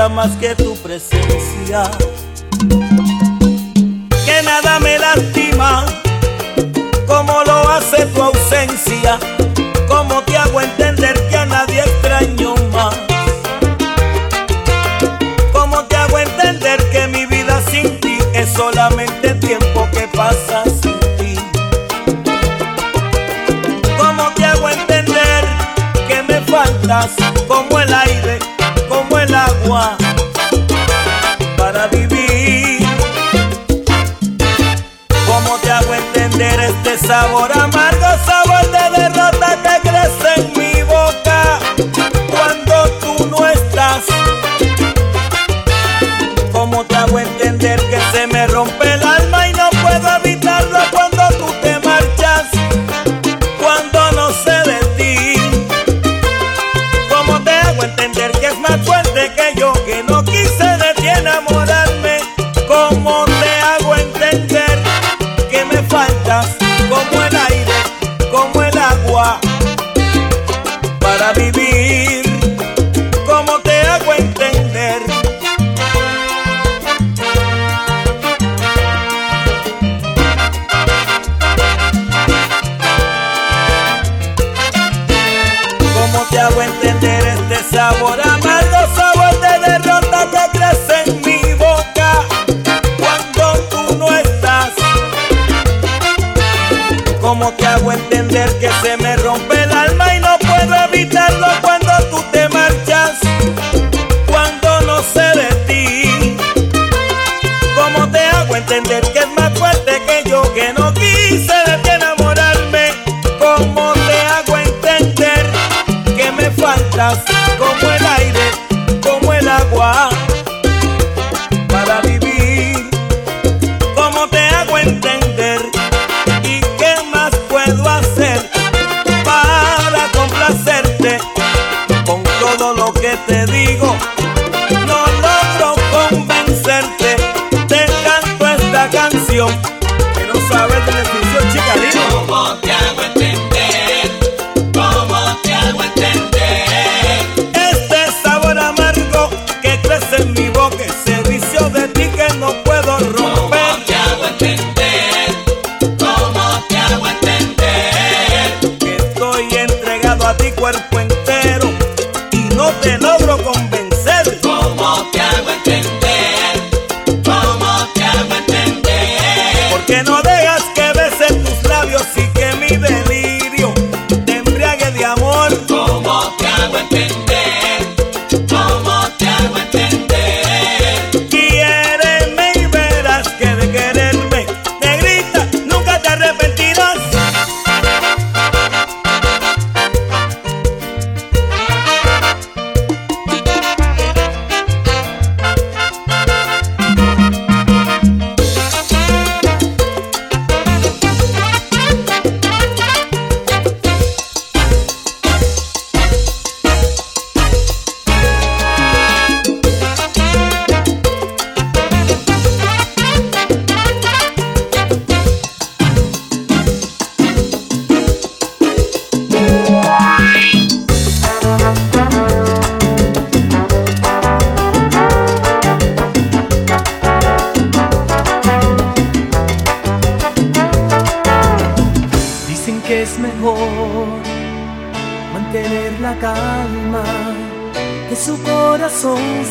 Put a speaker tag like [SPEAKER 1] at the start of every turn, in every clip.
[SPEAKER 1] I más que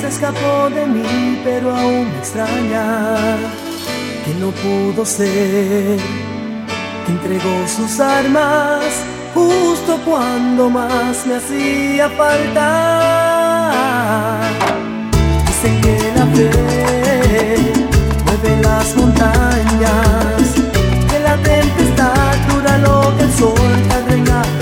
[SPEAKER 2] escapó de mí, pero aún me extraña que no pudo ser, que entregó sus armas justo cuando más me hacía falta. Dicen que la fe mueve las montañas, que la tempestad dura lo que el sol
[SPEAKER 3] carga.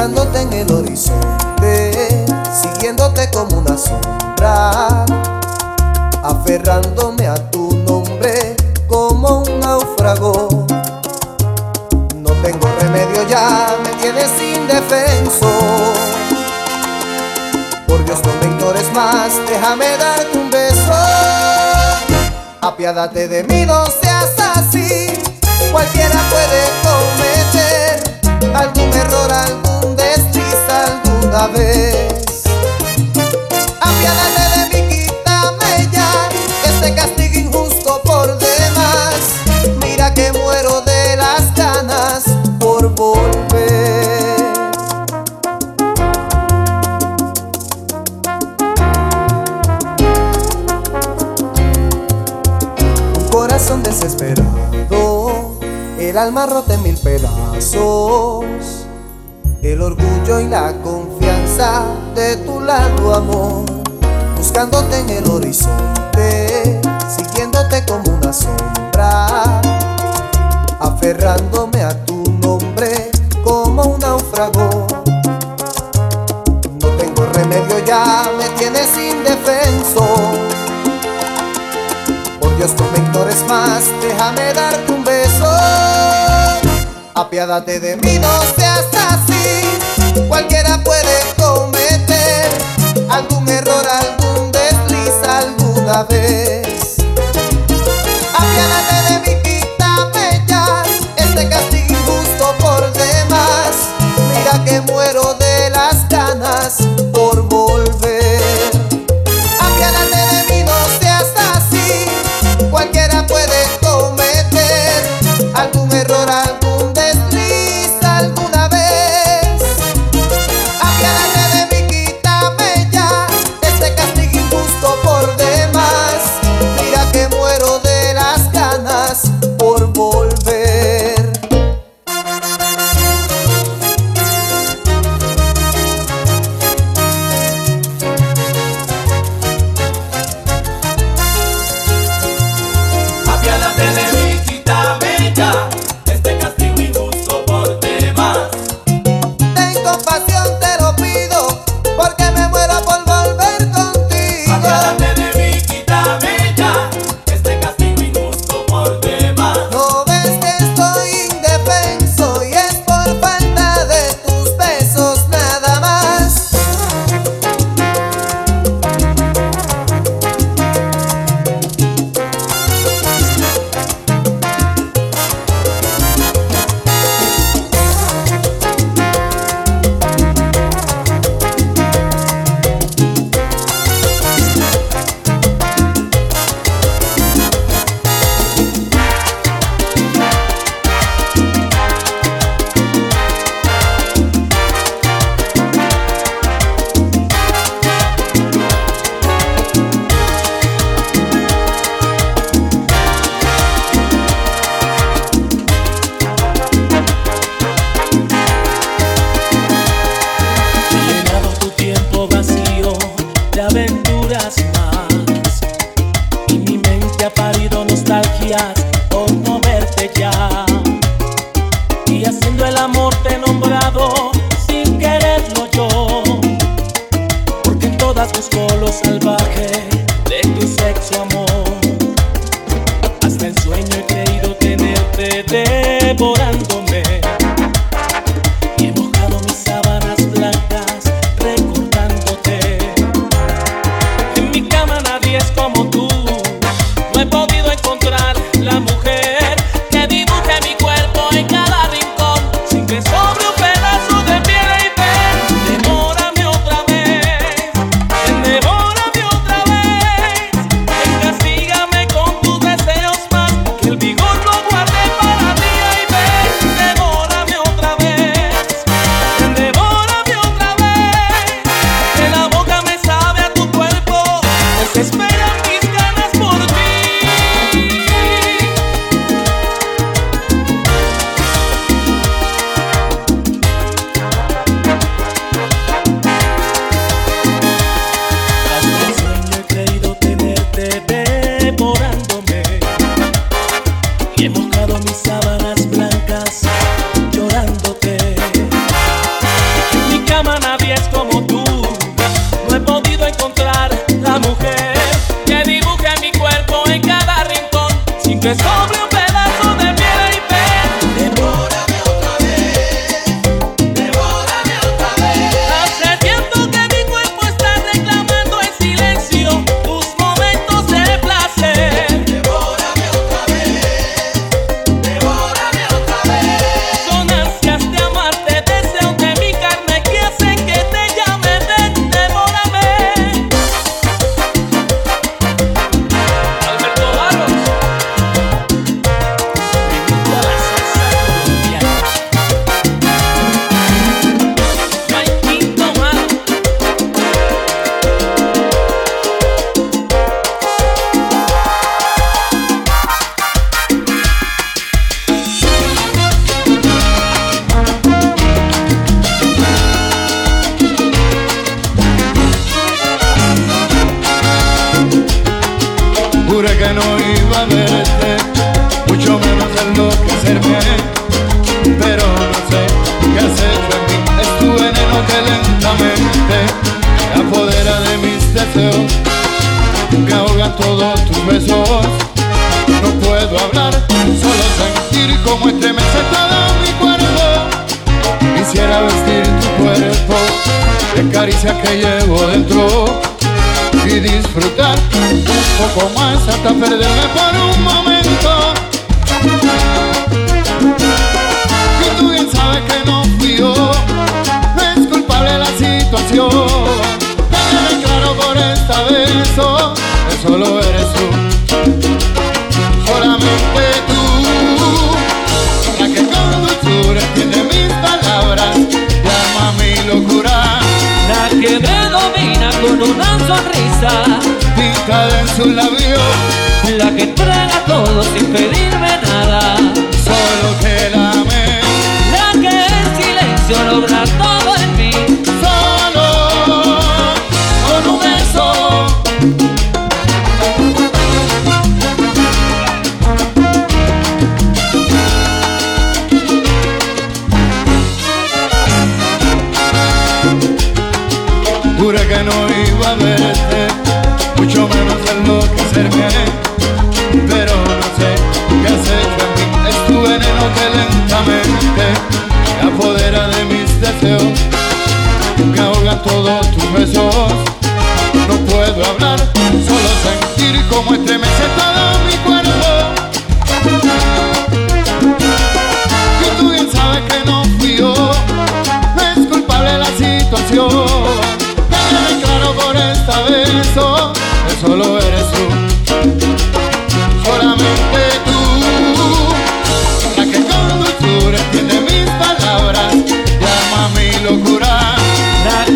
[SPEAKER 3] Buscándote en el horizonte, siguiéndote como una sombra, aferrándome a tu nombre como un náufrago. No tengo remedio ya, me tienes indefenso. Por Dios, no me ignores más, déjame darte un beso. Apiádate de mí, no seas así. Cualquiera puede cometer algún error, algún alguna vez. Apiádate de mí, quítame ya este castigo injusto por demás. Mira que muero de las ganas por volver. Un corazón desesperado, el alma rota en mil pedazos, el orgullo y la confianza de tu lado, amor, buscándote en el horizonte, siguiéndote como una sombra, aferrándome a tu nombre como un náufrago. No tengo remedio ya, me tienes indefenso. Por Dios, no me más, déjame darte un beso. Apiádate de mí, no seas así. Cualquiera puede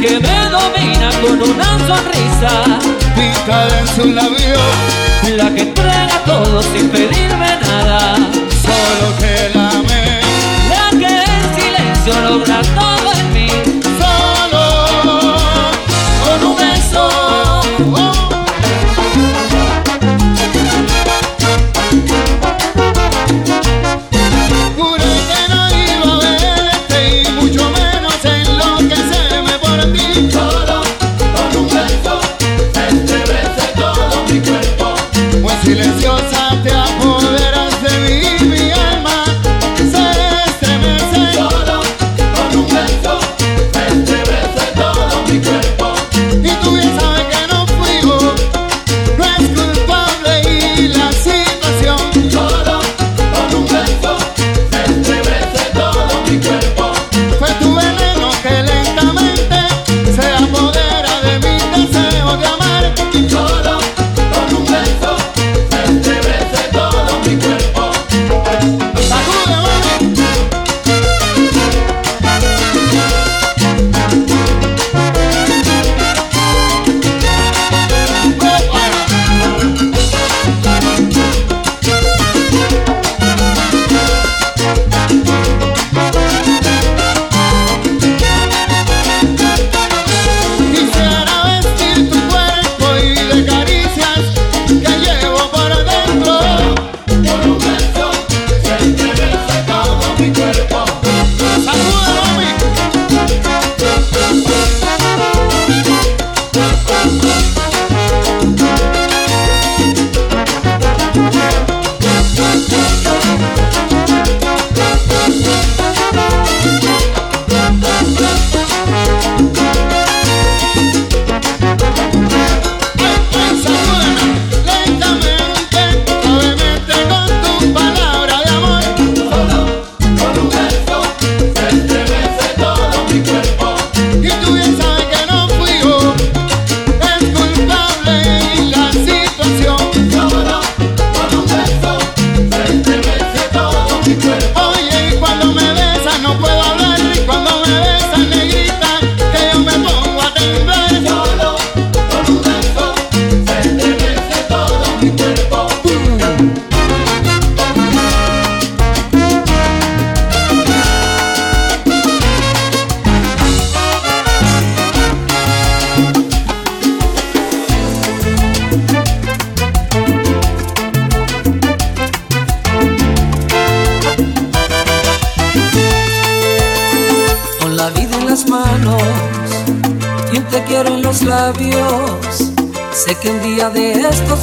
[SPEAKER 3] que me
[SPEAKER 4] domina con una sonrisa.
[SPEAKER 5] Pintada en su labio,
[SPEAKER 4] la que entrega todo sin pedirme nada.
[SPEAKER 5] Solo que la amé,
[SPEAKER 4] la que en silencio logra todo.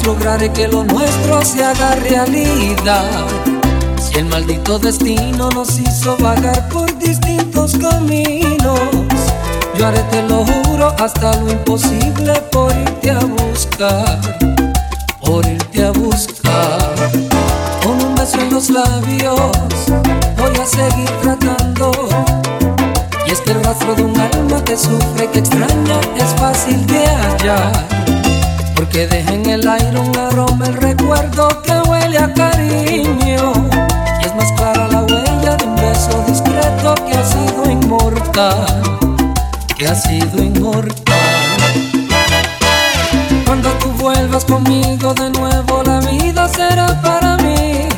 [SPEAKER 6] Lograré que lo nuestro se haga realidad. Si el maldito destino nos hizo vagar por distintos caminos, yo haré, te lo juro, hasta lo imposible por irte a buscar, por irte a buscar. Con un beso en los labios, voy a seguir tratando. Y es rastro de un alma que sufre, que extraña, es fácil de hallar. Porque deja en el aire un aroma, el recuerdo que huele a cariño. Y es más clara la huella de un beso discreto que ha sido inmortal, que ha sido inmortal. Cuando tú vuelvas conmigo de nuevo, la vida será para mí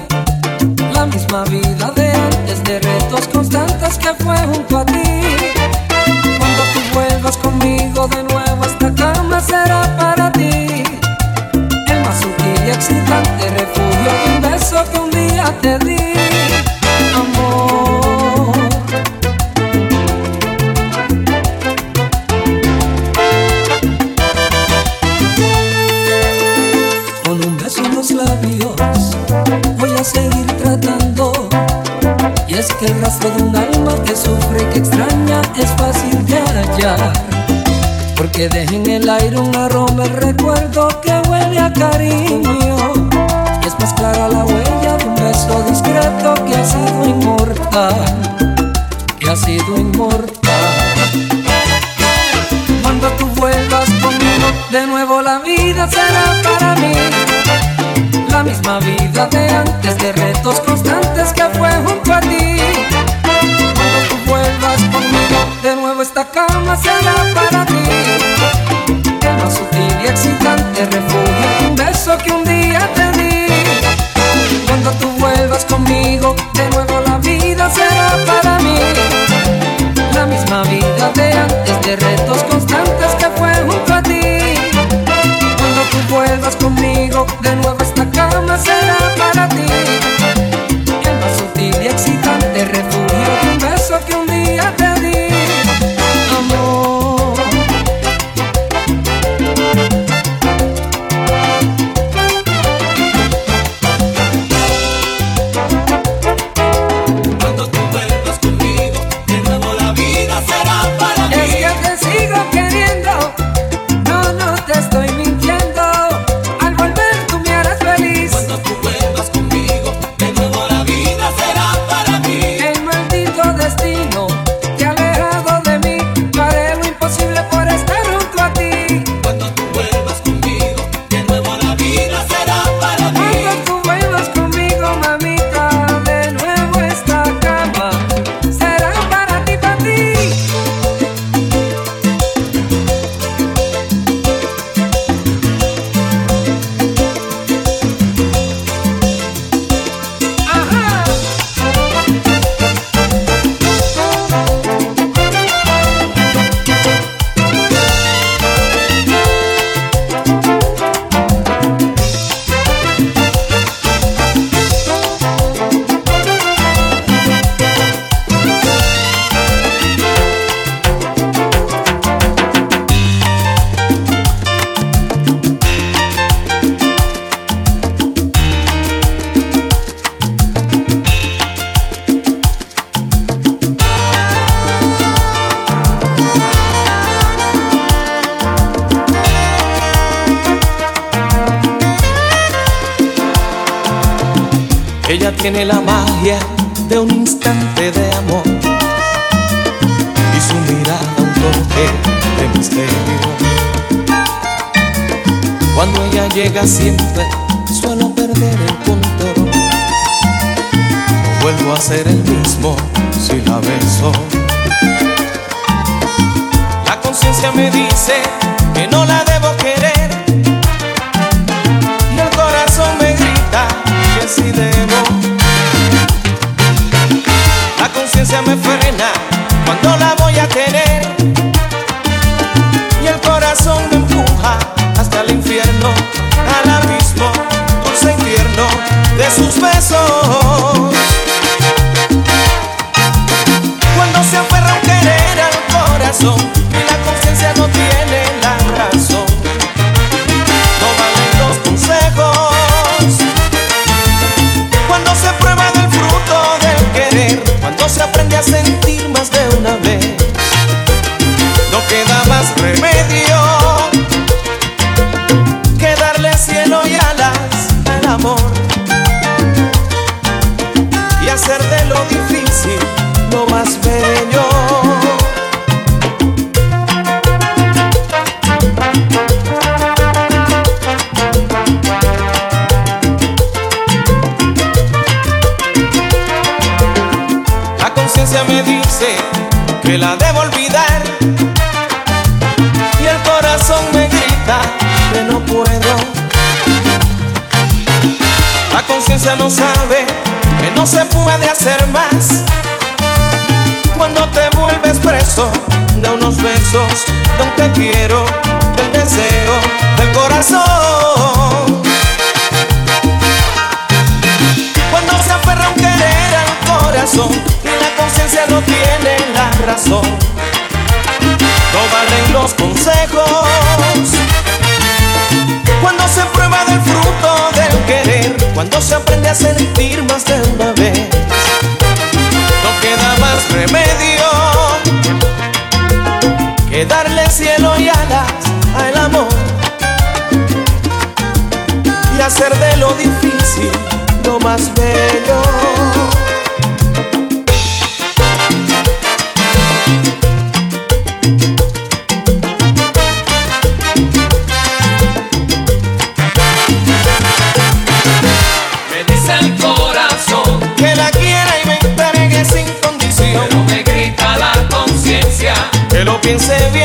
[SPEAKER 6] la misma vida de antes, de retos constantes que fue junto a ti. Te di, amor. Con un beso en los labios voy a seguir tratando. Y es que el rastro de un alma que sufre que extraña es fácil de hallar. Porque deja en el aire un aroma, el recuerdo que huele a cariño. Más clara la huella de un beso discreto que ha sido inmortal. Que ha sido inmortal. Cuando tú vuelvas conmigo, de nuevo la vida será para mí la misma vida de antes, de retos constantes que fue junto a ti. Cuando tú vuelvas conmigo, de nuevo esta cama será para ti. El más sutil y excitante refugio de
[SPEAKER 7] hacer más cuando te vuelves preso de unos besos, de un te quiero, del deseo, del corazón. Cuando se aferra un querer al corazón y la conciencia no tiene la razón, no valen los consejos. Cuando se prueba del fruto querer cuando se aprende a sentir más de una vez. No queda más remedio que darle cielo y alas al amor y hacer de lo difícil lo más bello. piense bien.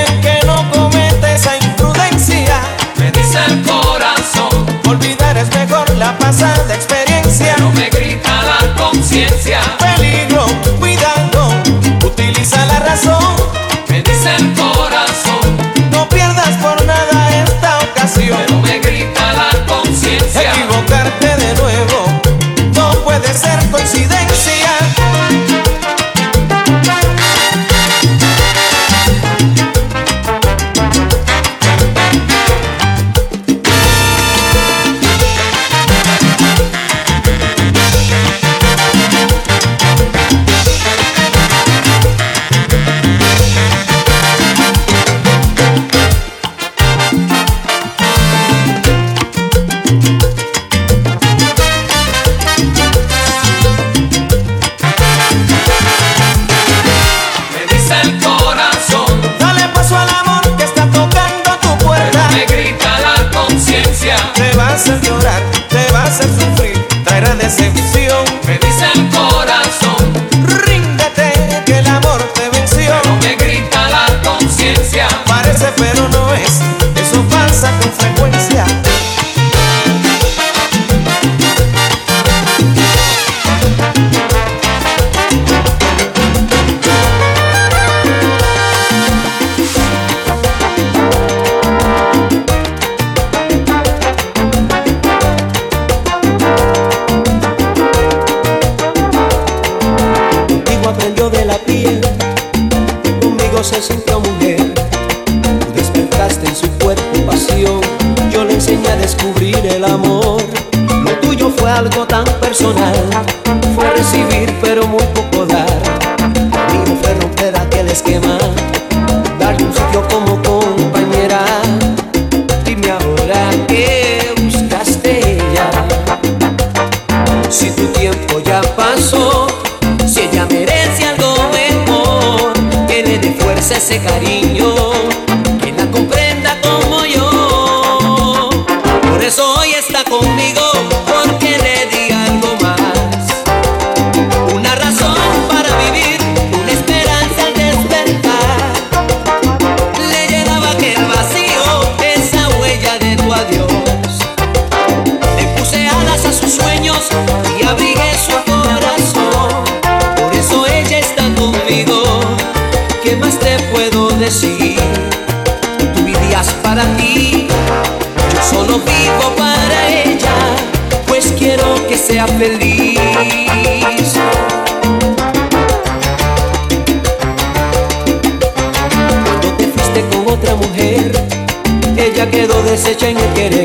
[SPEAKER 7] Quedó deshecha en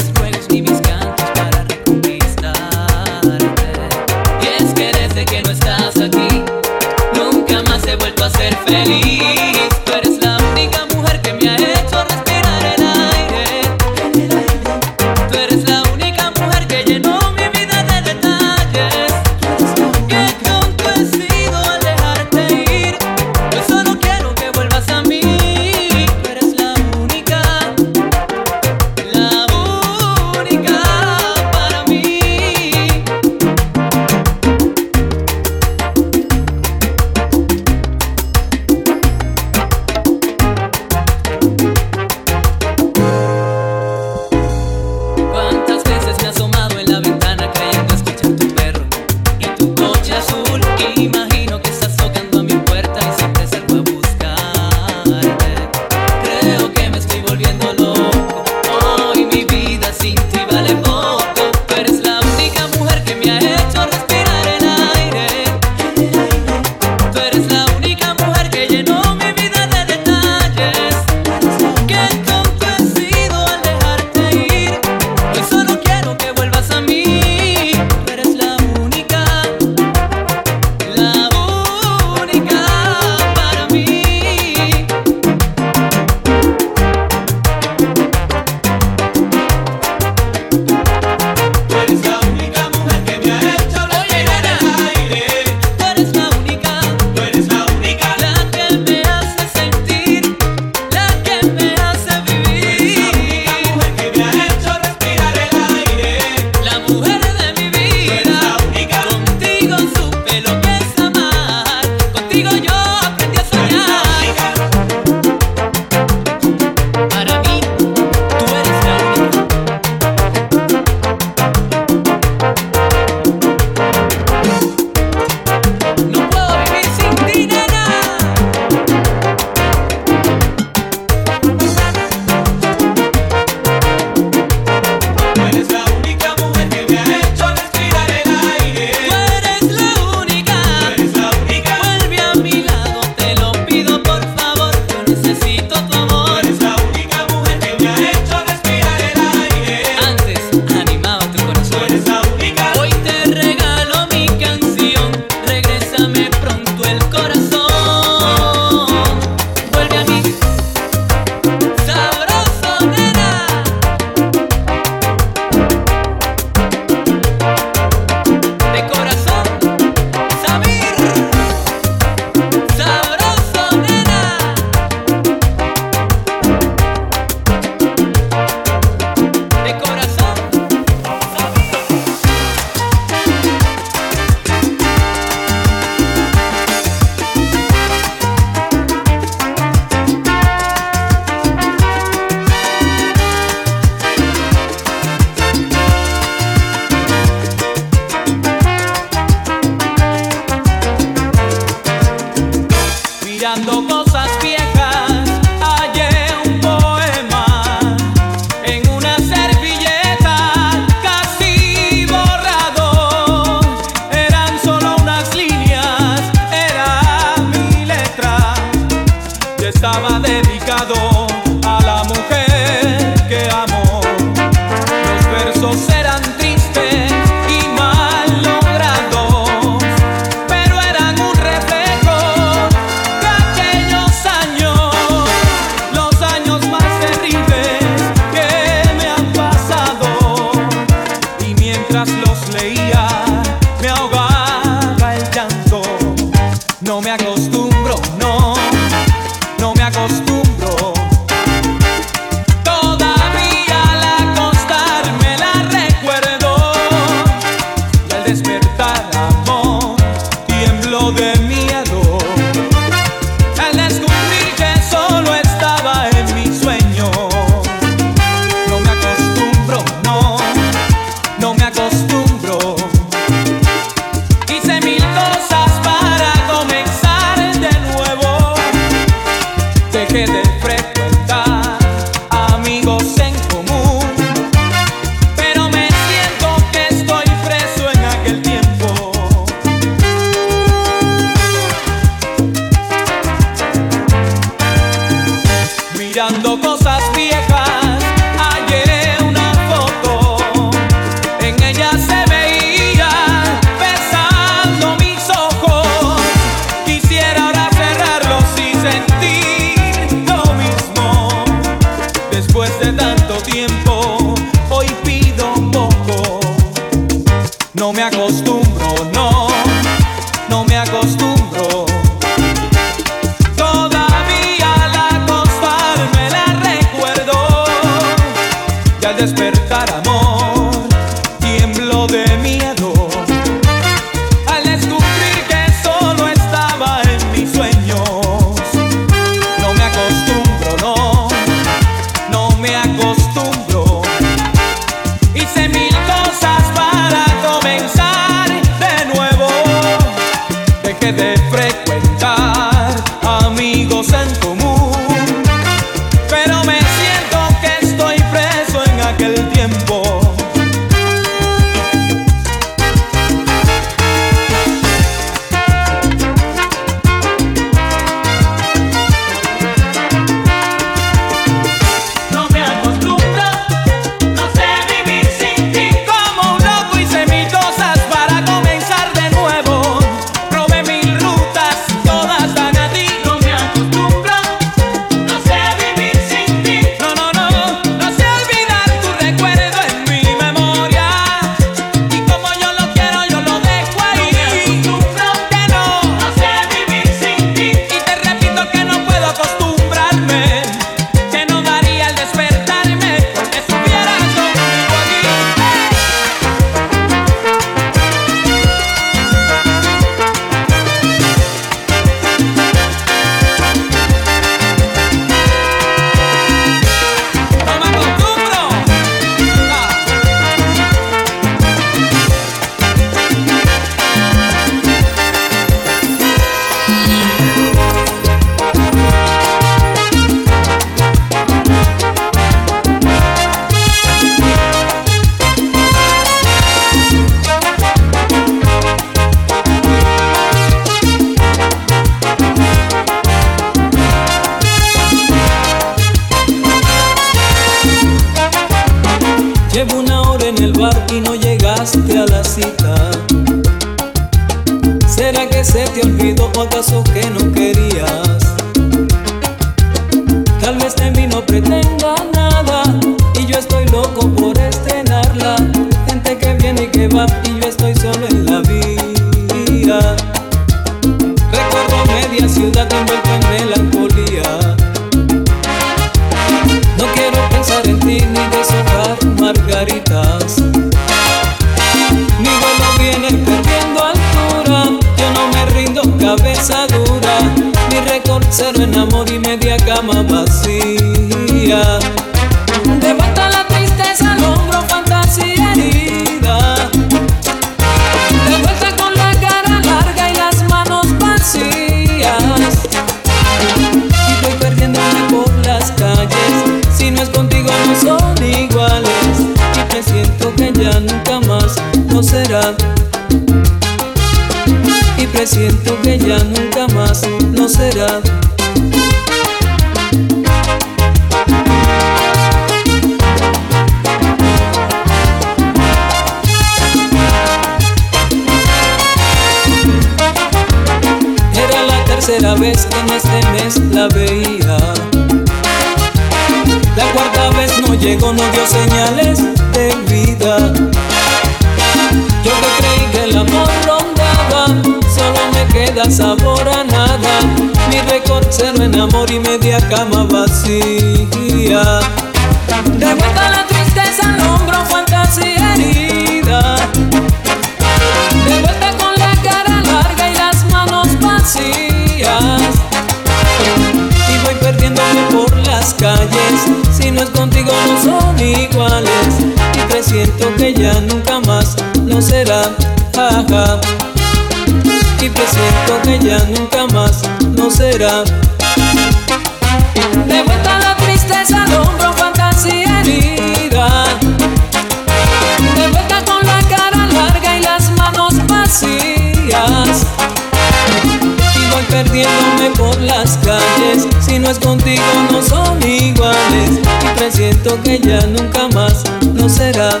[SPEAKER 7] por
[SPEAKER 6] las calles. Si no es contigo, no son iguales. Y presiento que ya nunca más lo será.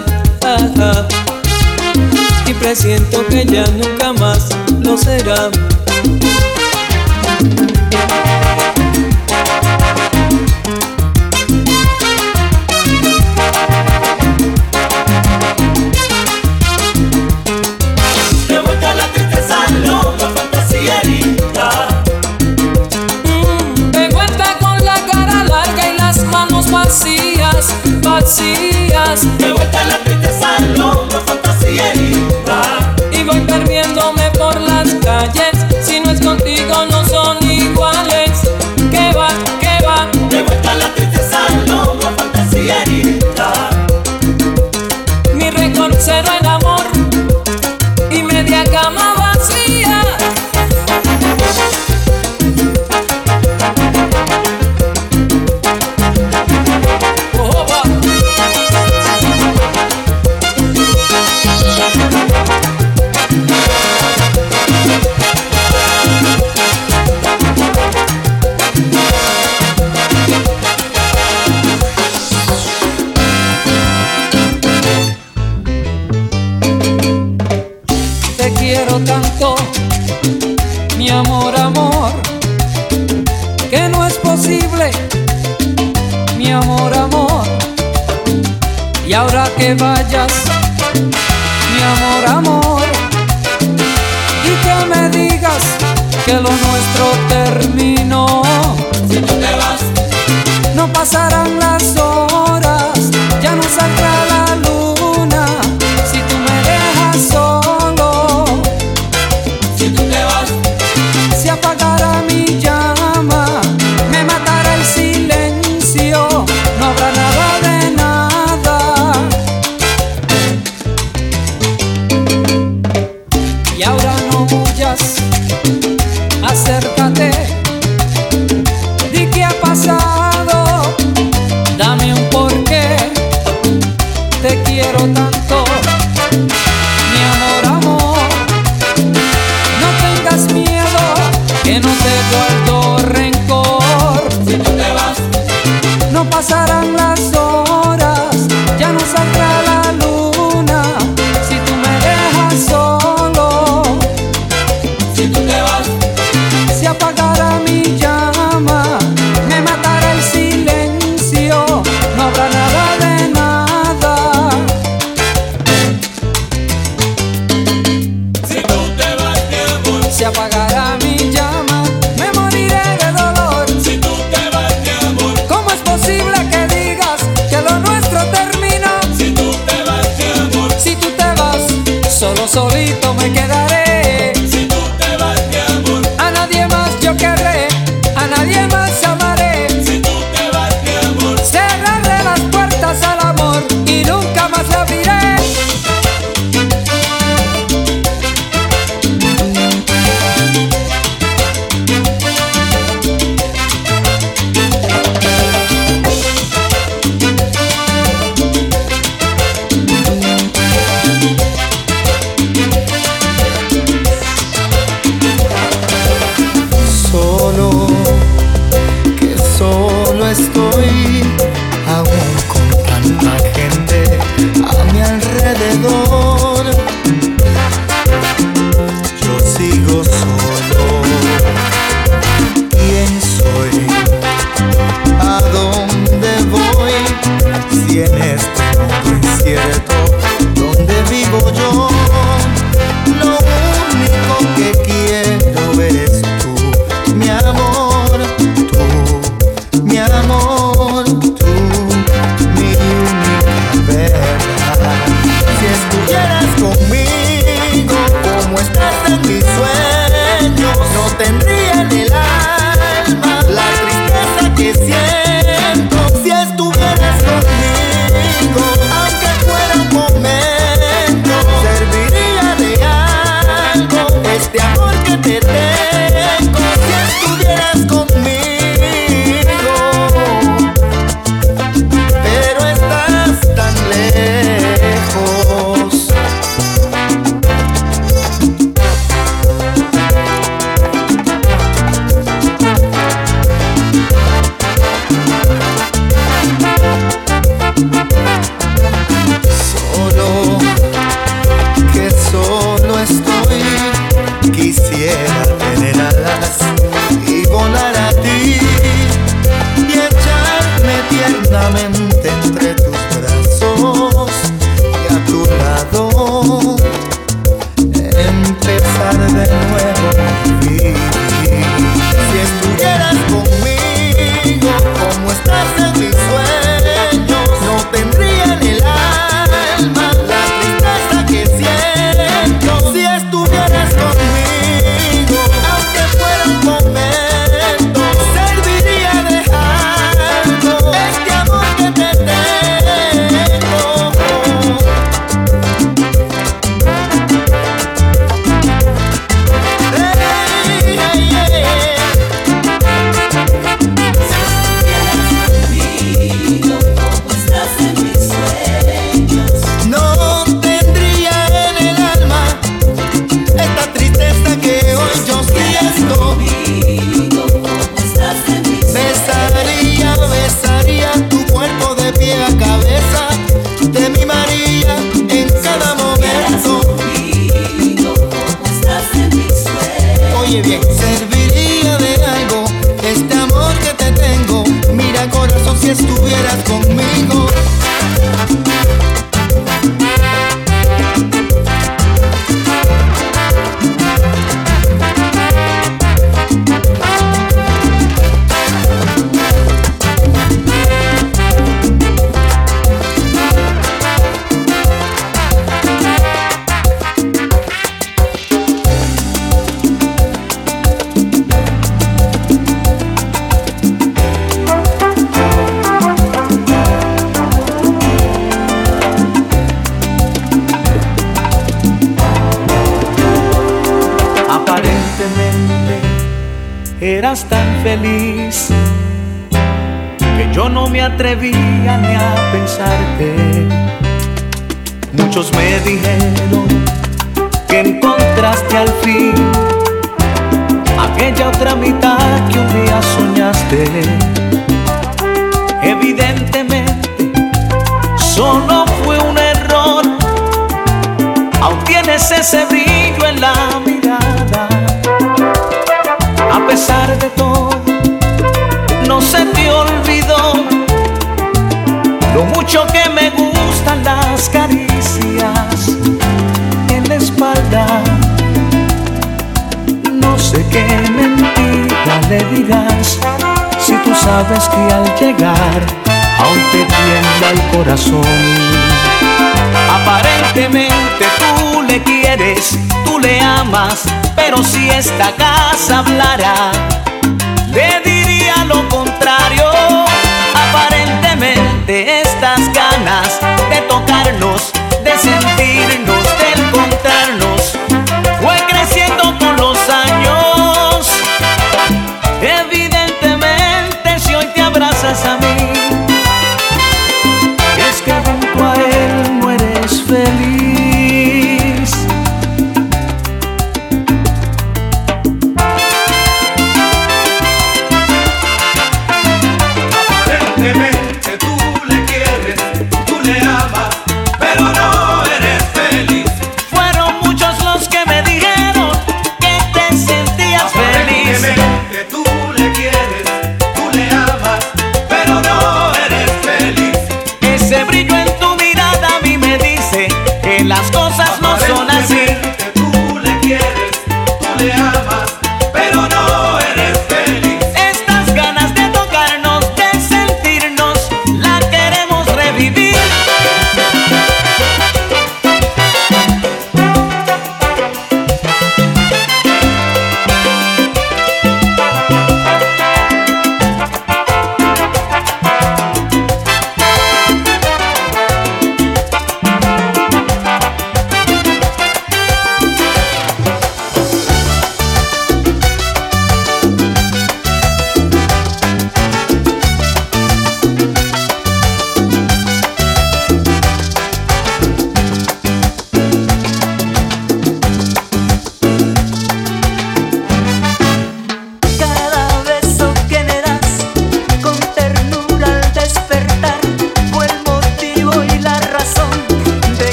[SPEAKER 6] Y presiento que ya nunca más lo será. dónde voy, si en
[SPEAKER 3] este mundo incierto, donde vivo yo.
[SPEAKER 2] Pero si esta casa hablara, le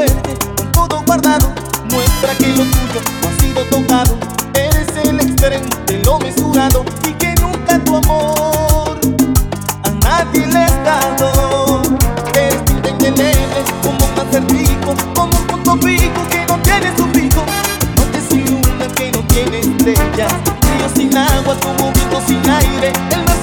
[SPEAKER 8] suerte, todo guardado. Muestra que lo tuyo no ha sido tocado. Eres el extremo de lo mesurado y que nunca tu amor a nadie le has dado. Eres indeleble, como un cáncer rico, como un punto pico que no tiene su pico. No te sin luna que no tiene estrellas, río sin agua, como viento sin aire. El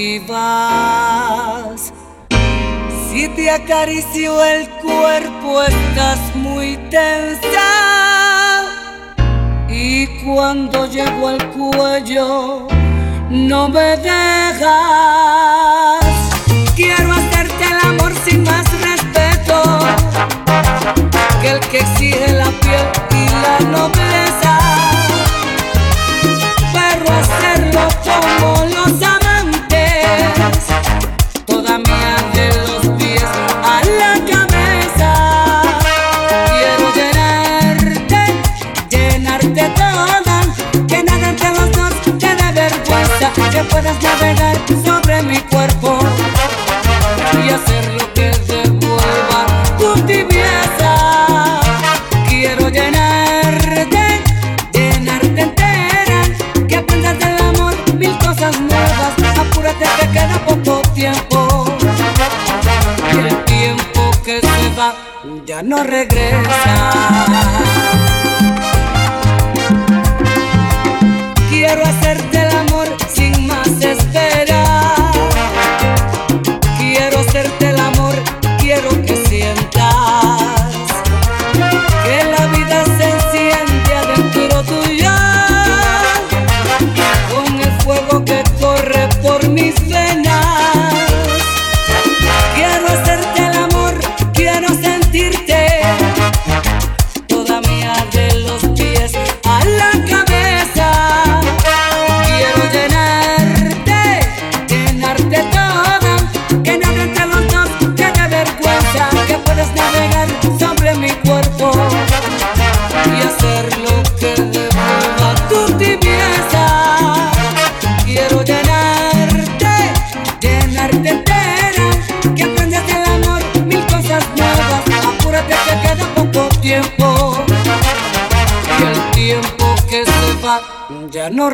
[SPEAKER 8] y
[SPEAKER 9] me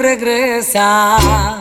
[SPEAKER 9] regresa.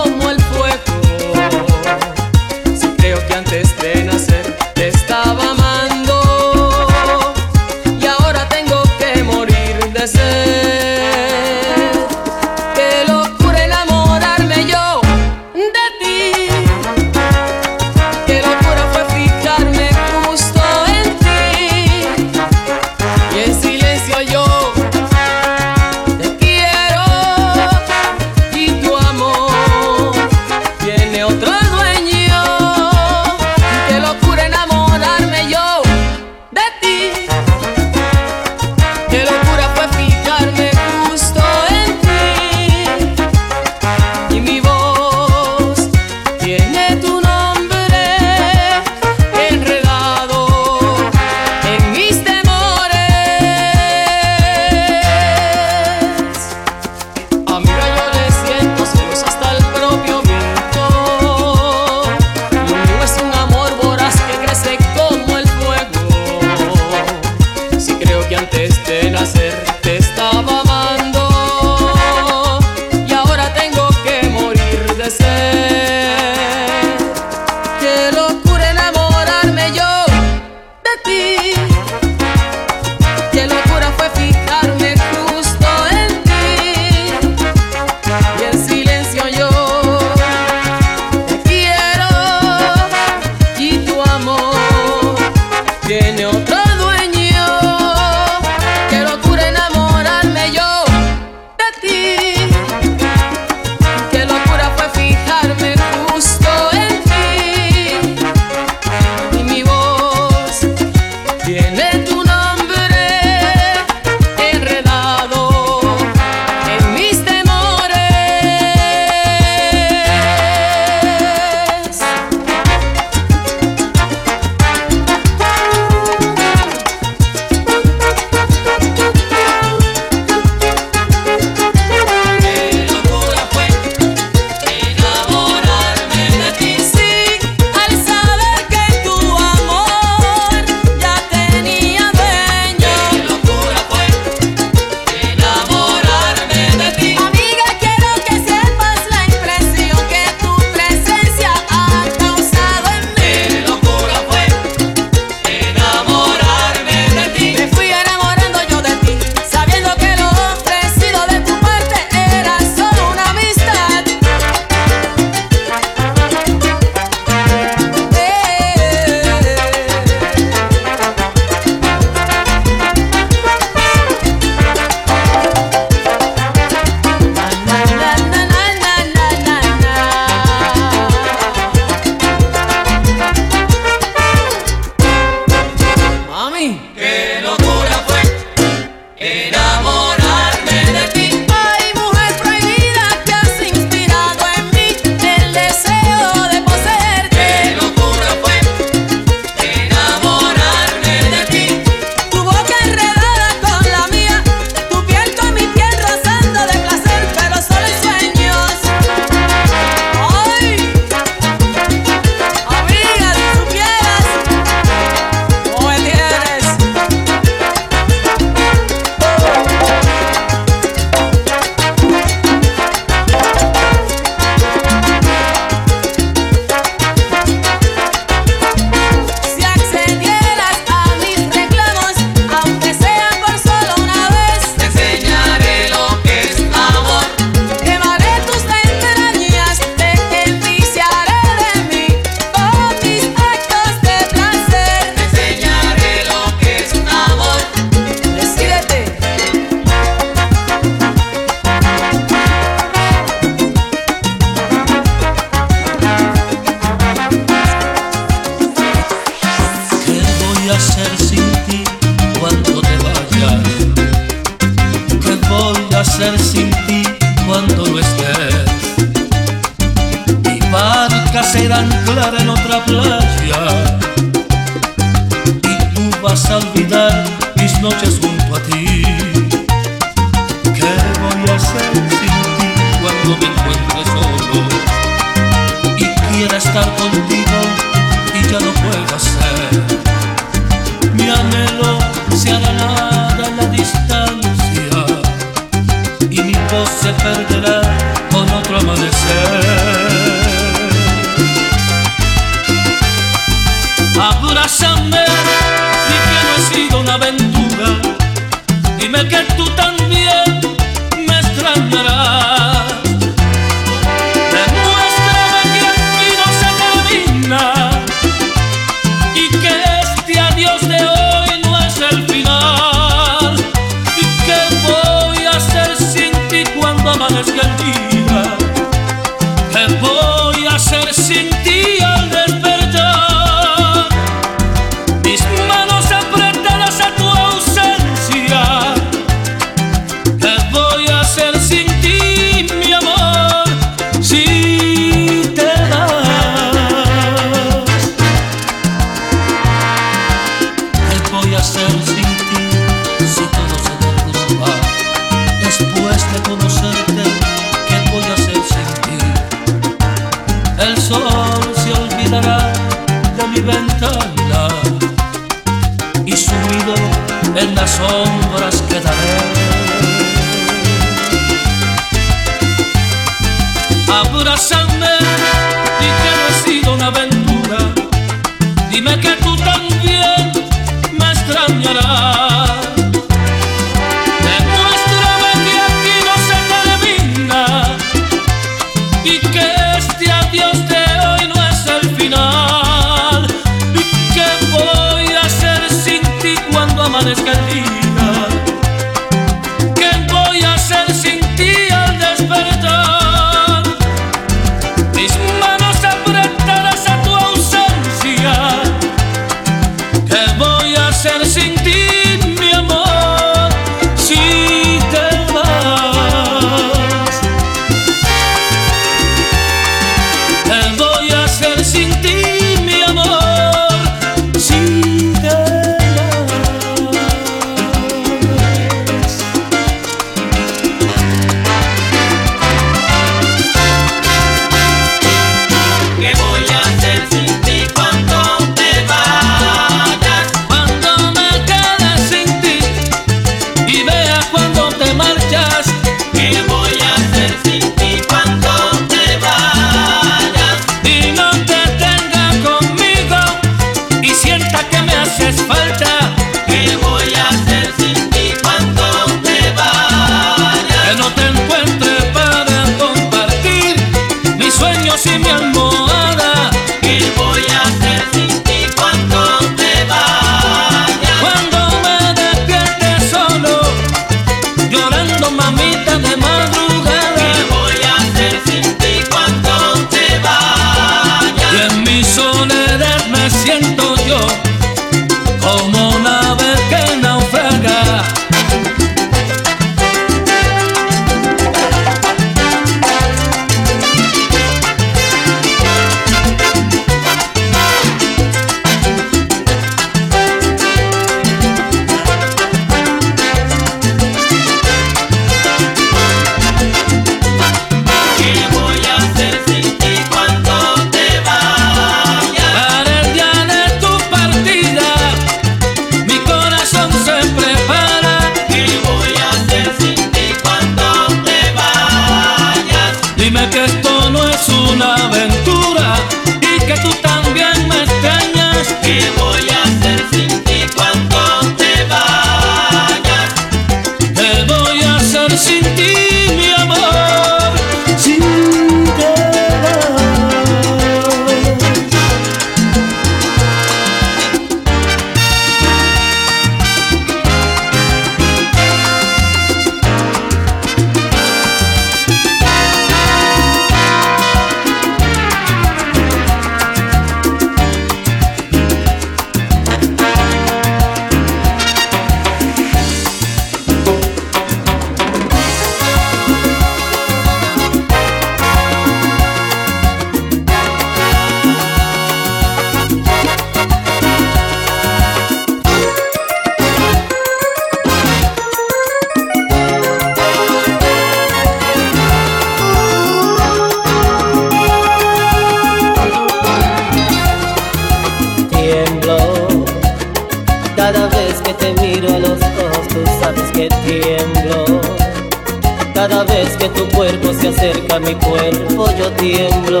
[SPEAKER 9] cerca mi cuerpo
[SPEAKER 1] yo
[SPEAKER 10] tiemblo,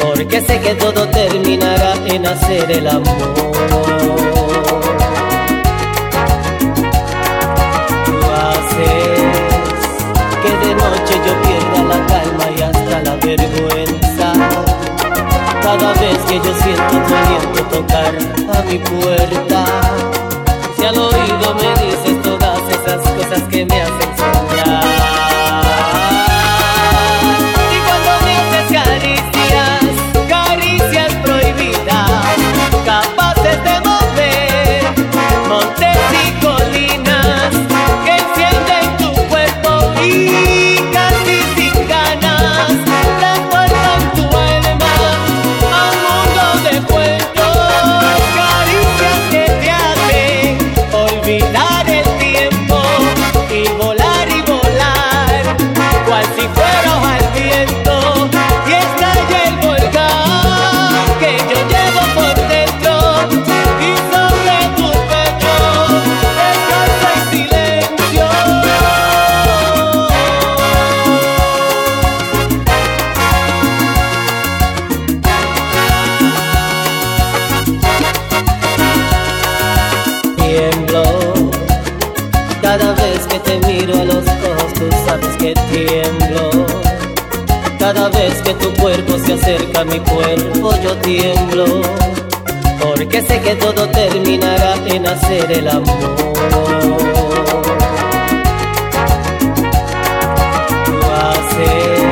[SPEAKER 10] porque sé que todo terminará en hacer el amor. Tú haces que de noche yo pierda la calma y hasta la vergüenza. Cada vez que yo siento tu aliento tocar a mi puerta, si al oído me dices todas esas cosas que me hacen toca mi cuerpo yo tiemblo, porque sé que todo terminará en hacer el amor. Haces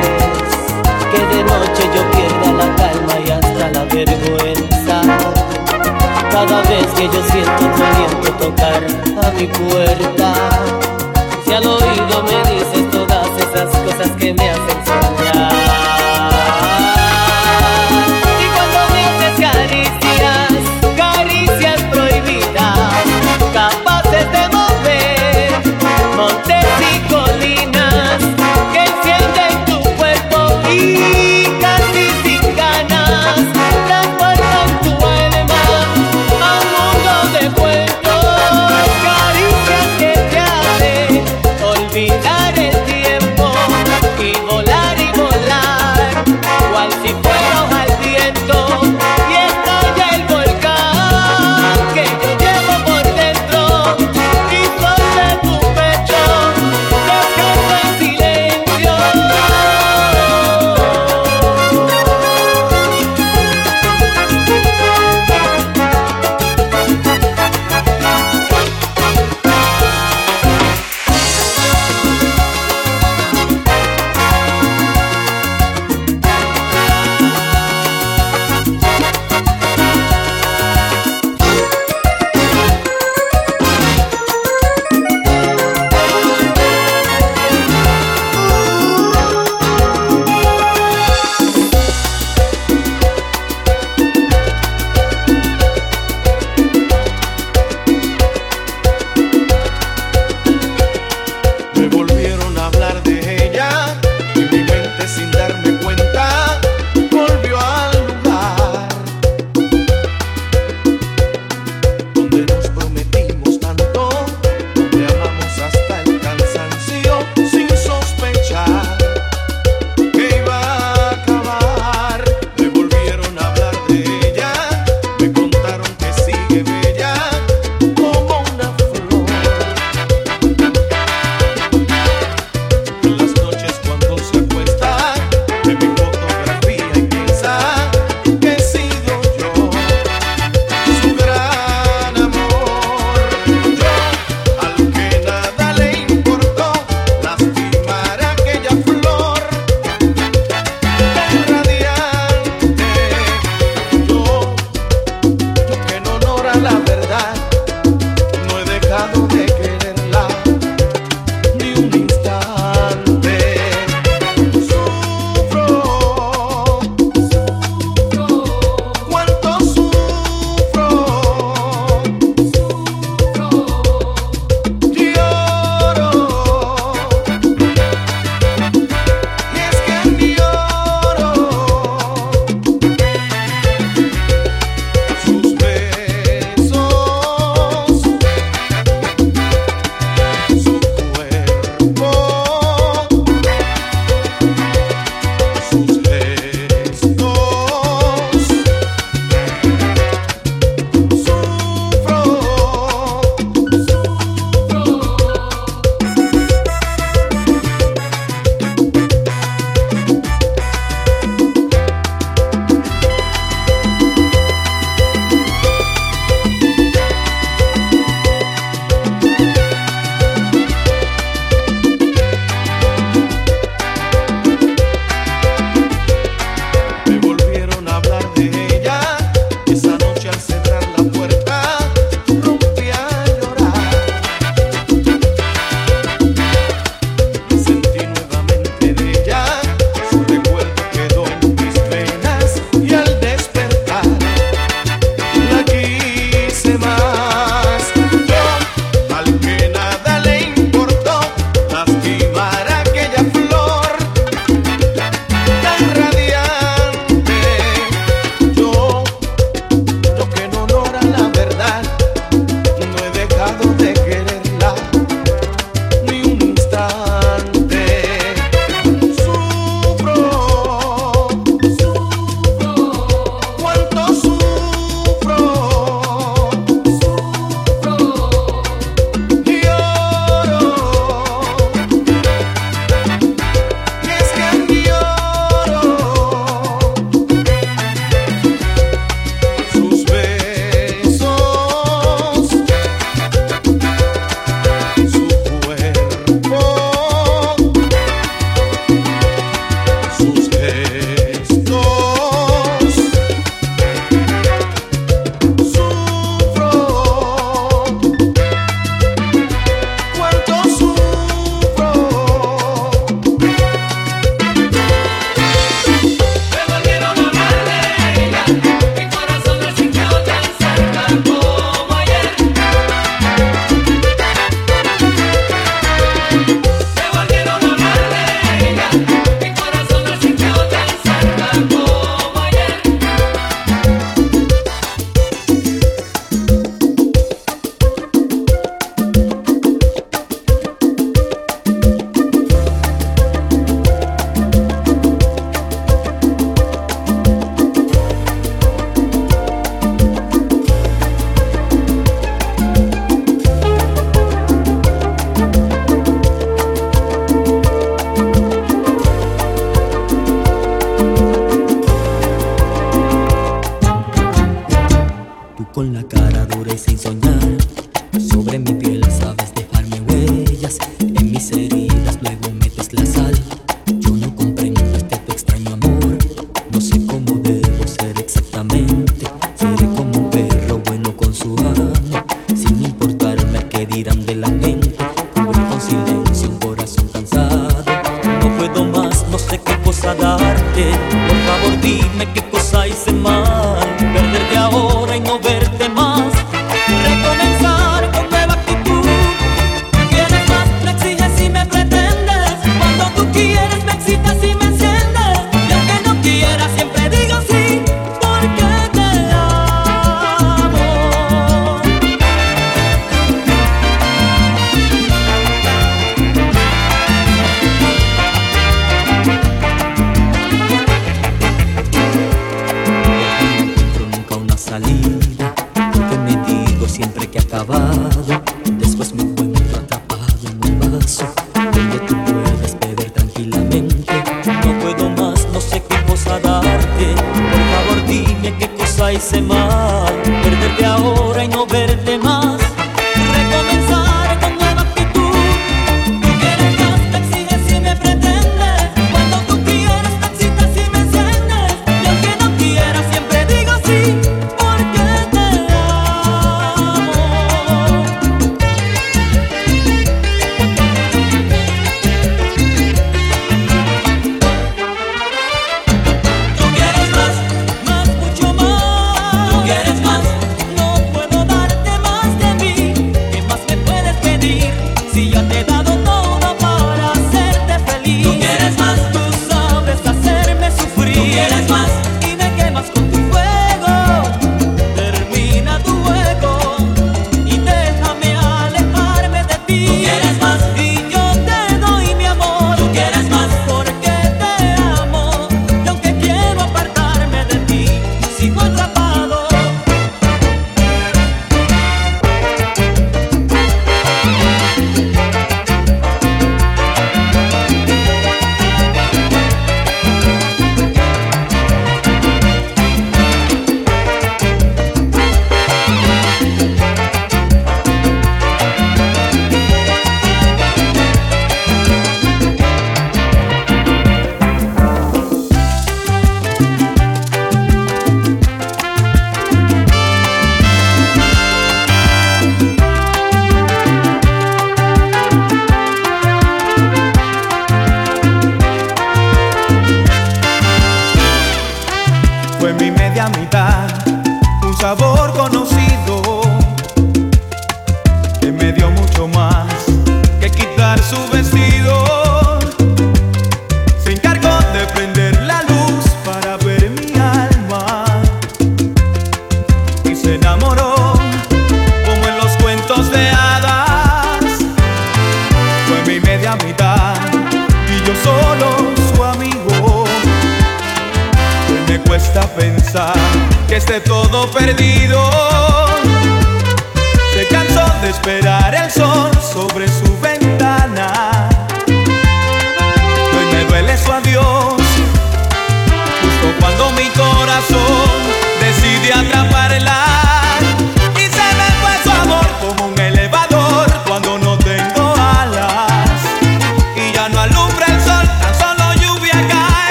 [SPEAKER 10] que de noche yo pierda la calma y hasta la vergüenza. Cada vez que yo siento tu aliento tocar a mi puerta, si al oído me dices todas esas cosas que me hacen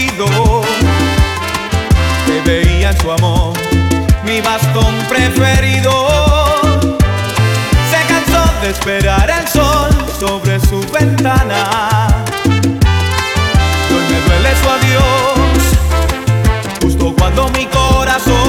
[SPEAKER 10] perdido. Te
[SPEAKER 9] veía en su amor,
[SPEAKER 11] mi bastón preferido. Se cansó de esperar el sol sobre su ventana. Hoy me duele su adiós, justo cuando mi corazón.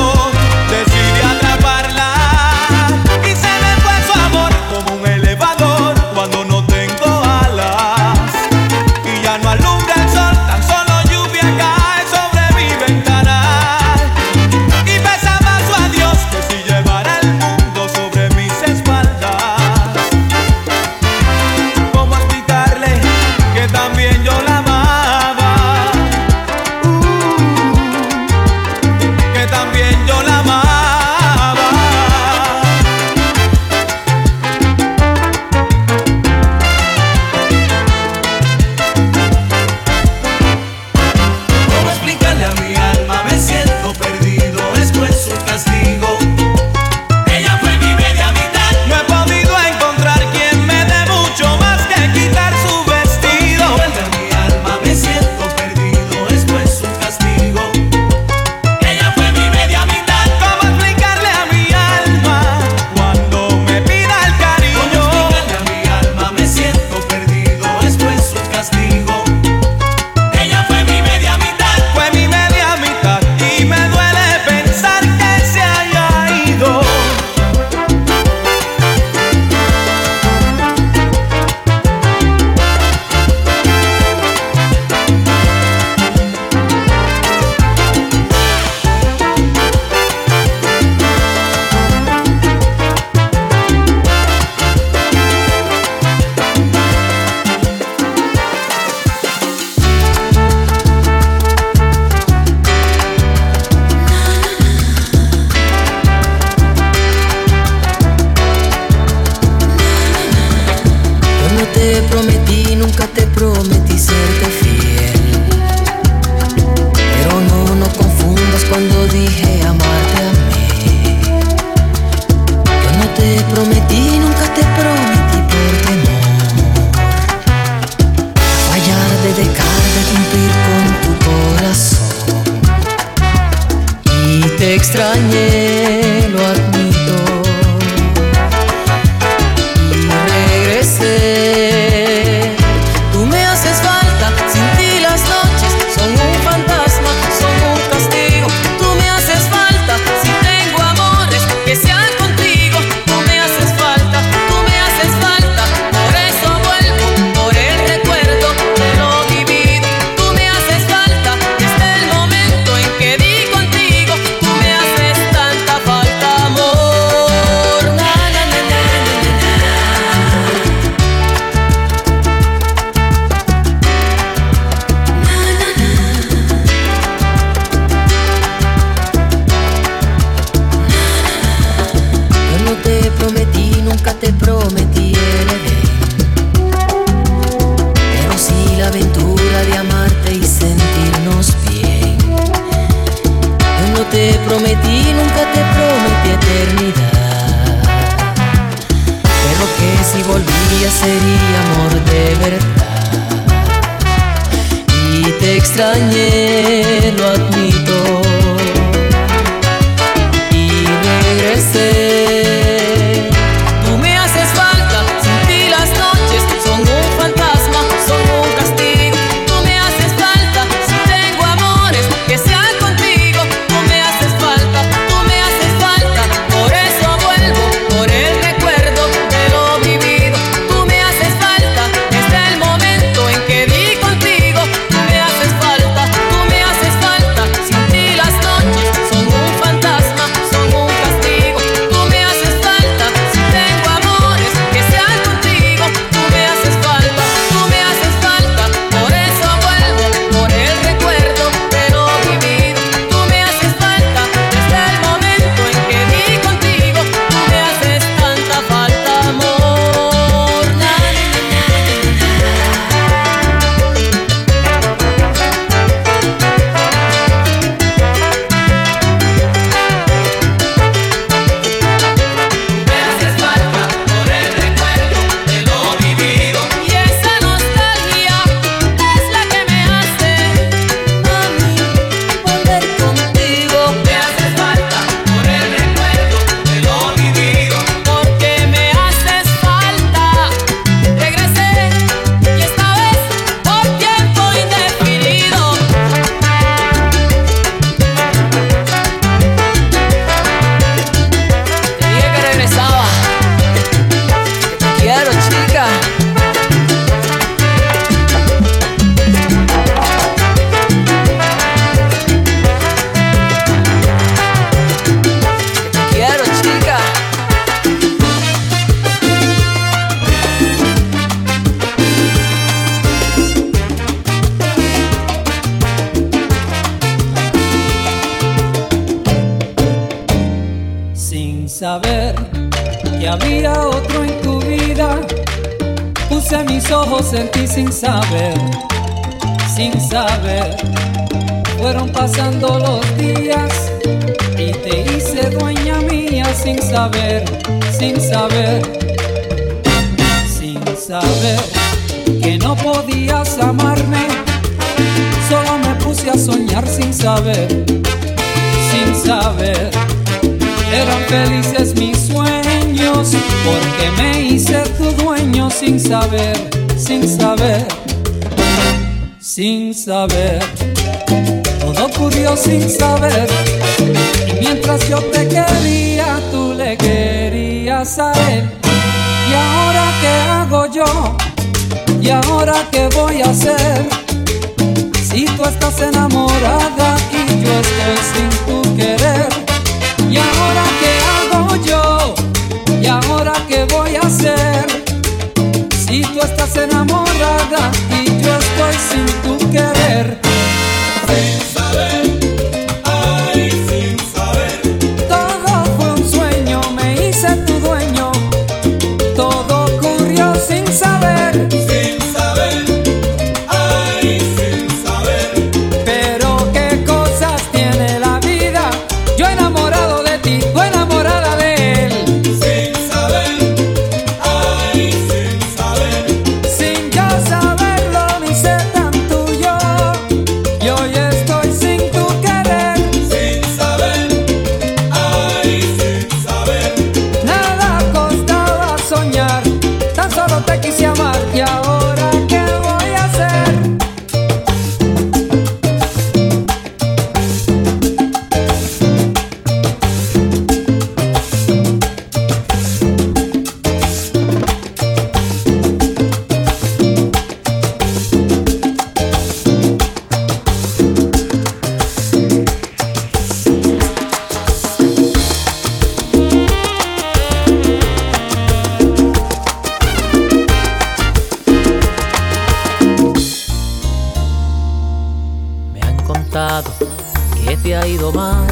[SPEAKER 11] que
[SPEAKER 1] te ha ido mal.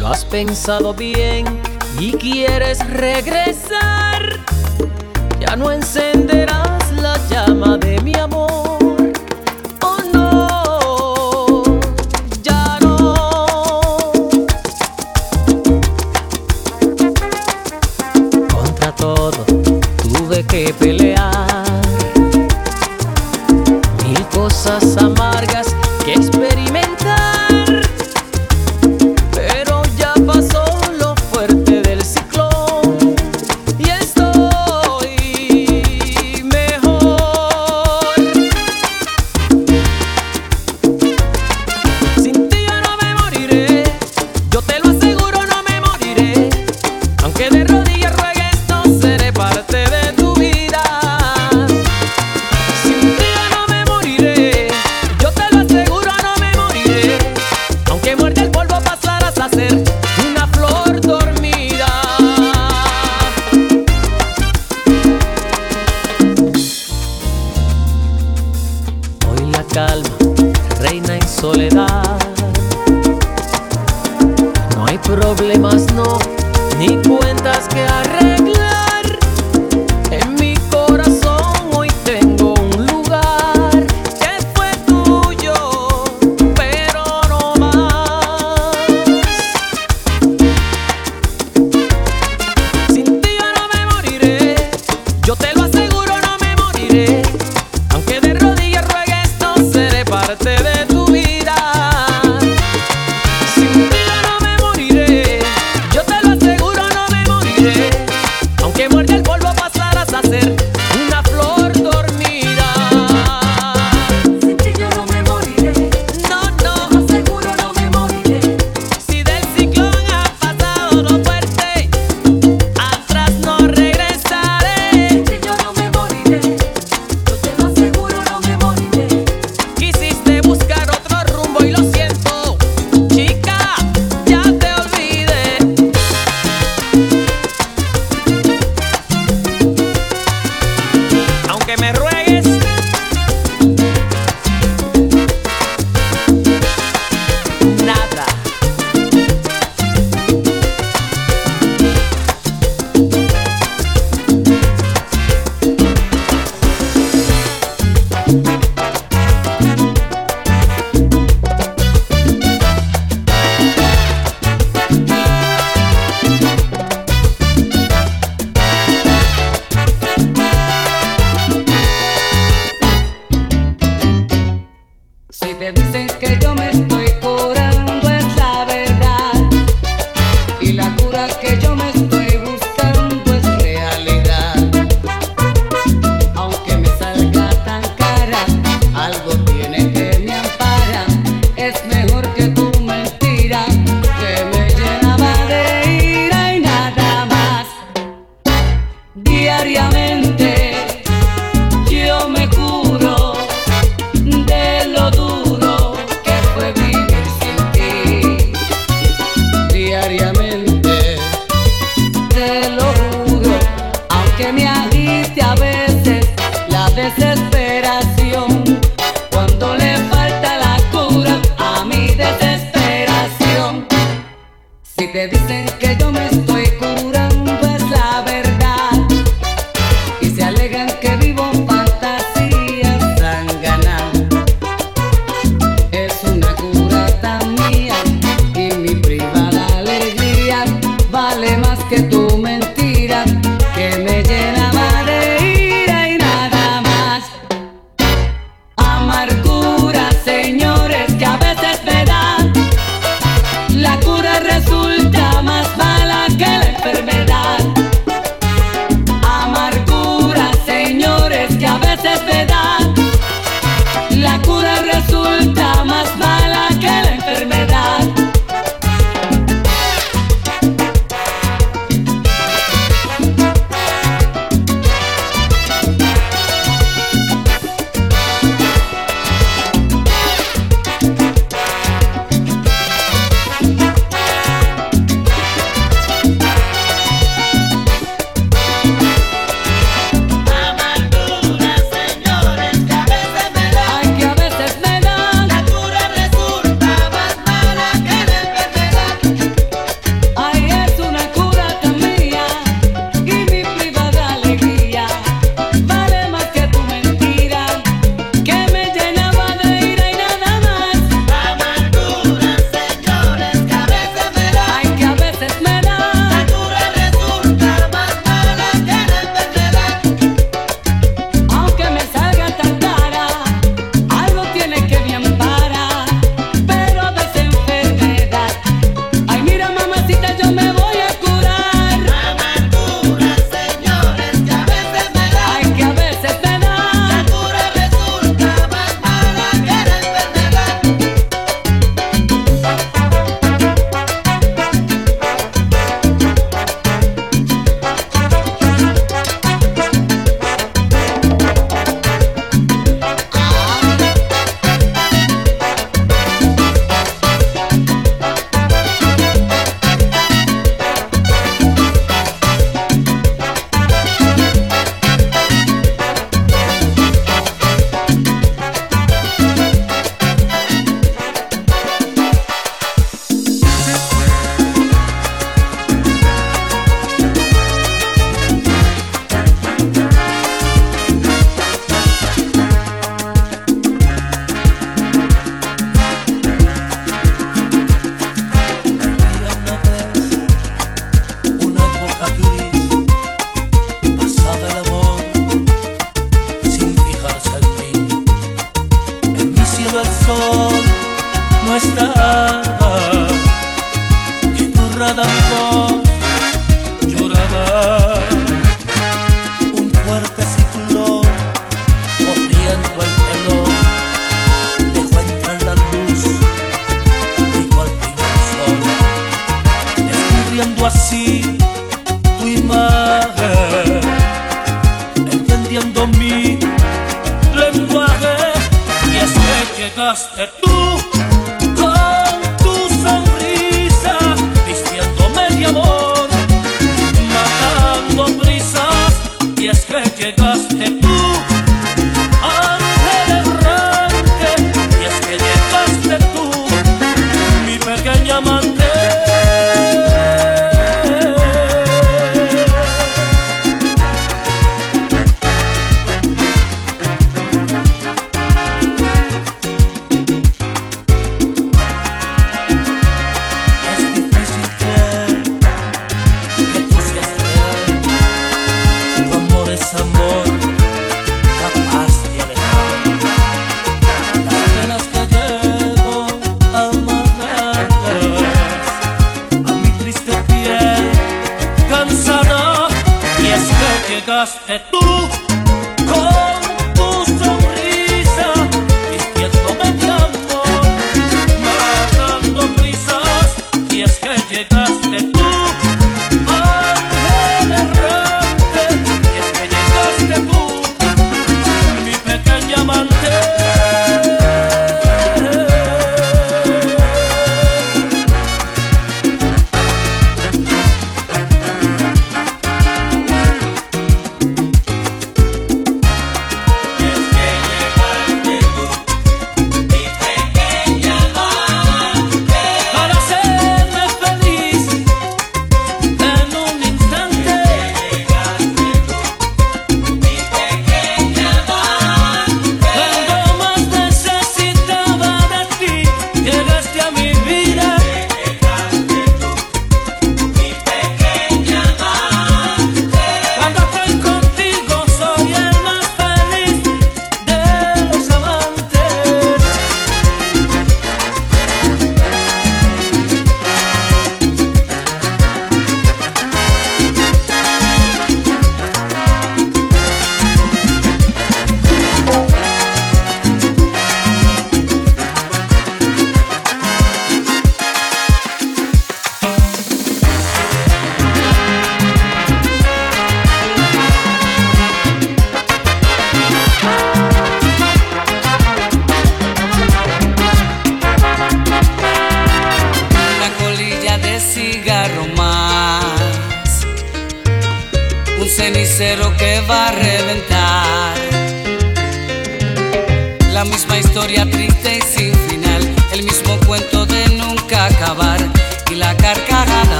[SPEAKER 1] Lo has pensado bien y quieres regresar. Ya no encenderás la llama de mi amor. oh no, ya no. Contra
[SPEAKER 9] todo dudé que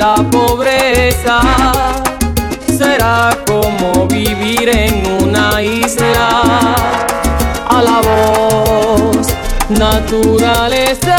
[SPEAKER 9] la
[SPEAKER 1] pobreza será como vivir en una isla. A la voz naturaleza.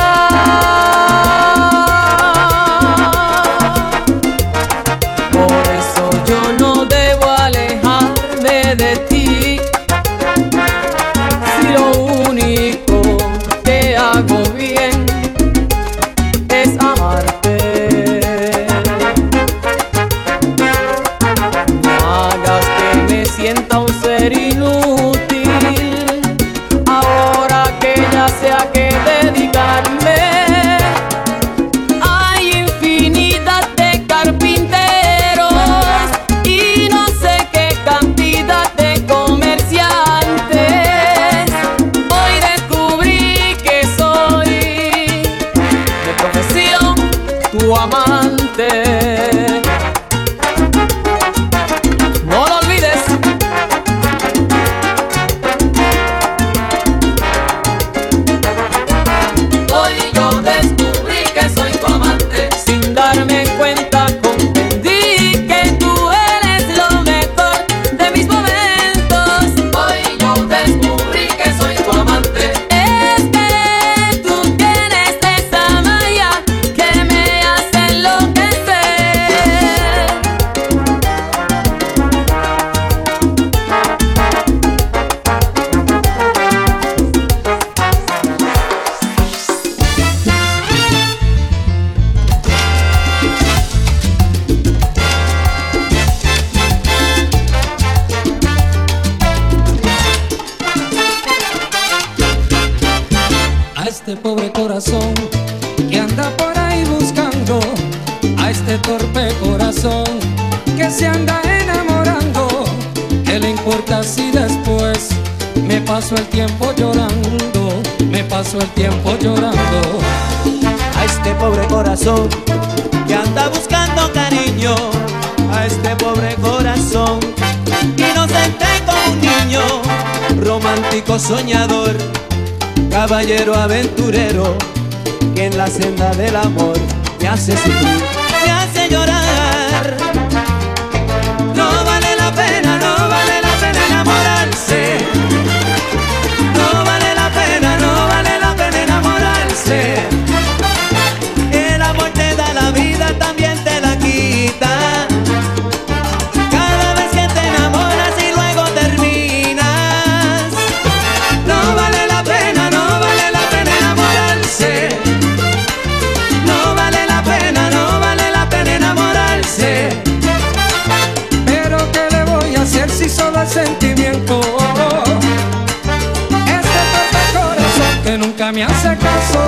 [SPEAKER 1] que nunca me hace caso.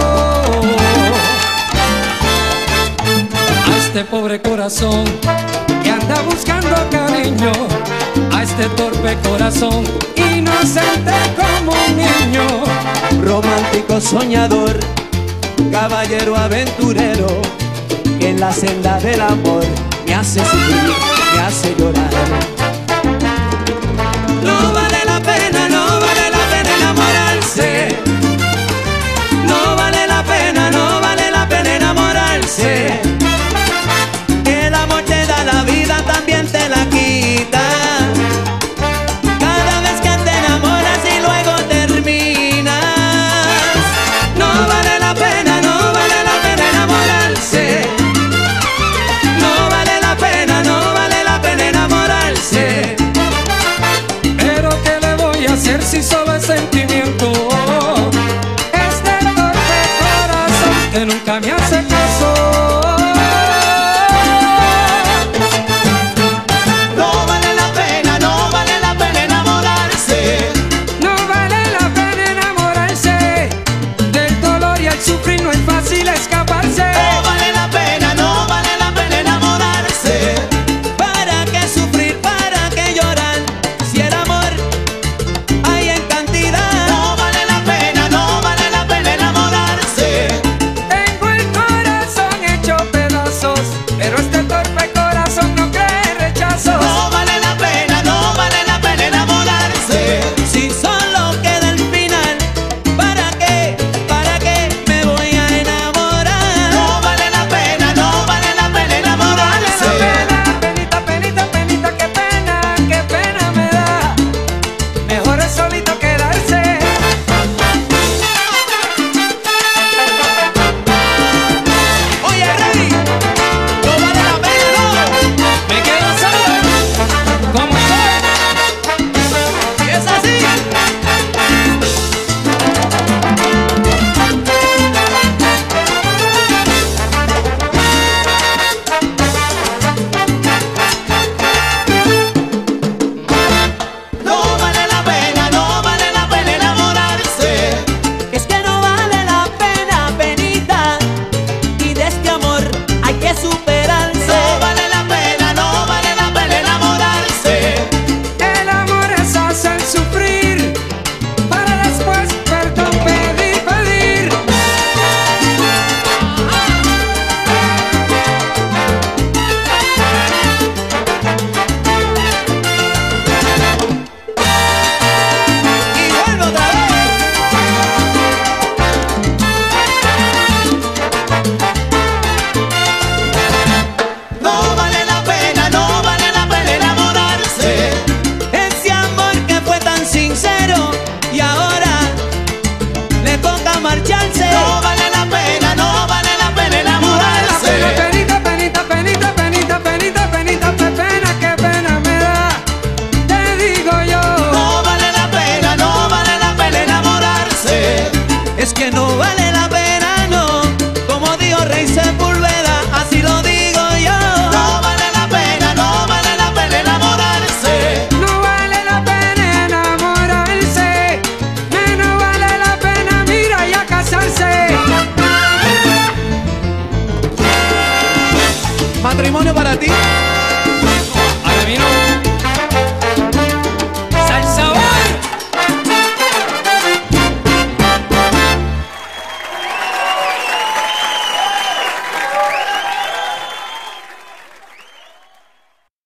[SPEAKER 6] A este pobre corazón que anda buscando
[SPEAKER 7] cariño, a este torpe corazón inocente como un niño. Romántico soñador, caballero aventurero, que en la senda del amor me hace sufrir, me hace llorar.